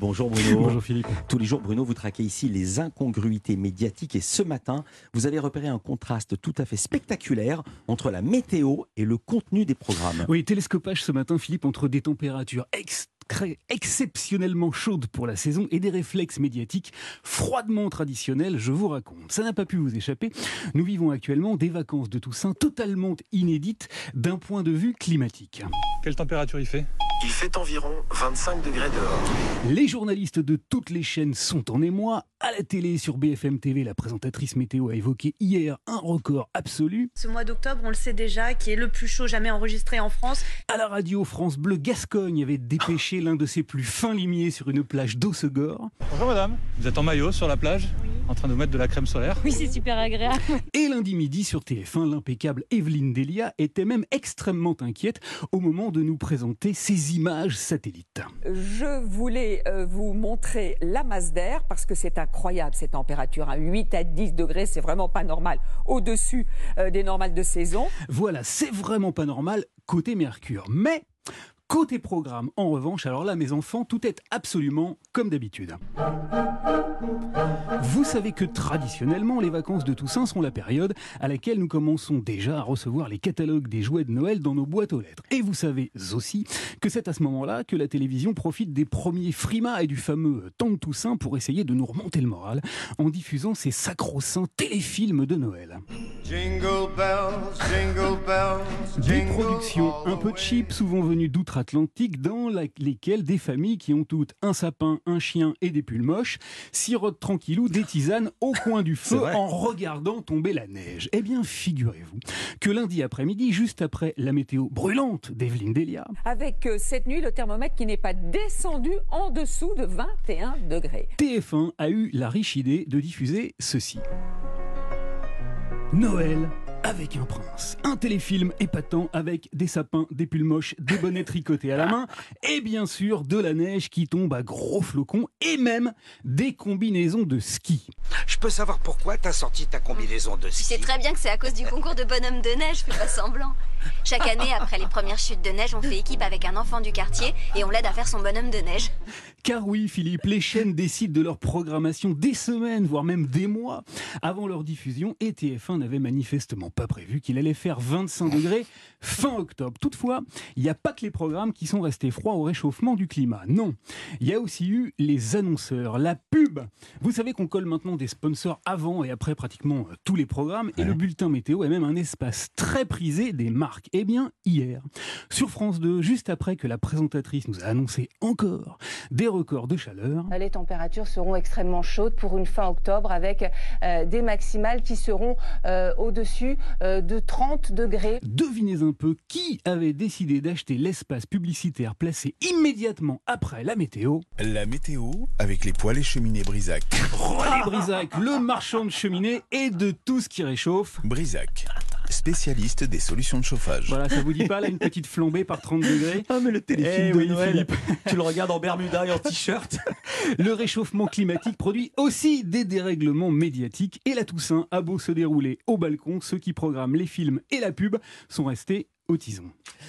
Bonjour Bruno. Bonjour Philippe. Tous les jours, Bruno, vous traquez ici les incongruités médiatiques et ce matin, vous avez repéré un contraste tout à fait spectaculaire entre la météo et le contenu des programmes. Oui, télescopage ce matin, Philippe, entre des températures exceptionnellement chaudes pour la saison et des réflexes médiatiques froidement traditionnels, je vous raconte. Ça n'a pas pu vous échapper. Nous vivons actuellement des vacances de Toussaint totalement inédites d'un point de vue climatique. Quelle température il fait? Il fait environ 25 degrés dehors. Les journalistes de toutes les chaînes sont en émoi. À la télé, sur BFM TV, la présentatrice météo a évoqué hier un record absolu. Ce mois d'octobre, on le sait déjà, qui est le plus chaud jamais enregistré en France. À la radio, France Bleu Gascogne avait dépêché l'un de ses plus fins limiers sur une plage d'Ossegor. Bonjour madame, vous êtes en maillot sur la plage? En train de mettre de la crème solaire. Oui, c'est super agréable. Et lundi midi sur TF1, l'impeccable Evelyne Delia était même extrêmement inquiète au moment de nous présenter ces images satellites. Je voulais euh, vous montrer la masse d'air parce que c'est incroyable ces températures. À 8 à 10 degrés, c'est vraiment pas normal. Au-dessus euh, des normales de saison. Voilà, c'est vraiment pas normal côté Mercure. Mais Côté programme, en revanche, alors là, mes enfants, tout est absolument comme d'habitude. Vous savez que traditionnellement, les vacances de Toussaint sont la période à laquelle nous commençons déjà à recevoir les catalogues des jouets de Noël dans nos boîtes aux lettres. Et vous savez aussi que c'est à ce moment-là que la télévision profite des premiers frimas et du fameux temps de Toussaint pour essayer de nous remonter le moral en diffusant ces sacro-saints téléfilms de Noël. Jingle bells, jingle bells, des productions un peu cheap, souvent venues d'outre atlantique dans lesquelles des familles qui ont toutes un sapin, un chien et des pulls moches sirotent tranquillou des tisanes au coin du feu en regardant tomber la neige. Eh bien, figurez-vous que lundi après-midi, juste après la météo brûlante d'Evelyne Delia, avec euh, cette nuit le thermomètre qui n'est pas descendu en dessous de 21 degrés. TF1 a eu la riche idée de diffuser ceci. Noël avec un prince. Un téléfilm épatant avec des sapins, des pulls moches, des bonnets tricotés à la main et bien sûr de la neige qui tombe à gros flocons et même des combinaisons de ski. Je peux savoir pourquoi t'as sorti ta combinaison de ski Tu sais très bien que c'est à cause du concours de bonhomme de neige, fais pas semblant. Chaque année, après les premières chutes de neige, on fait équipe avec un enfant du quartier et on l'aide à faire son bonhomme de neige. Car oui, Philippe, les chaînes décident de leur programmation des semaines, voire même des mois avant leur diffusion et TF1 n'avait manifestement pas prévu qu'il allait faire 25 degrés fin octobre. Toutefois, il n'y a pas que les programmes qui sont restés froids au réchauffement du climat. Non, il y a aussi eu les annonceurs, la pub. Vous savez qu'on colle maintenant des sponsors avant et après pratiquement euh, tous les programmes et le bulletin météo est même un espace très prisé des marques. Eh bien, hier, sur France 2, juste après que la présentatrice nous a annoncé encore des records de chaleur. Les températures seront extrêmement chaudes pour une fin octobre avec euh, des maximales qui seront euh, au-dessus euh, de 30 degrés. Devinez un peu qui avait décidé d'acheter l'espace publicitaire placé immédiatement après la météo. La météo avec les poêles et cheminées Brisac. Brisac, le marchand de cheminée et de tout ce qui réchauffe. Brisac spécialiste des solutions de chauffage. Voilà, ça vous dit pas là une petitite flambée par 30 degrés? Ah mais le téléfilm eh de Noël, tu le regardes en Bermuda et en t-shirt. le réchauffement climatique produit aussi des dérèglements médiatiques et la Toussaint a beau se dérouler au balcon, ceux qui programment les films et la pub sont restés au tison.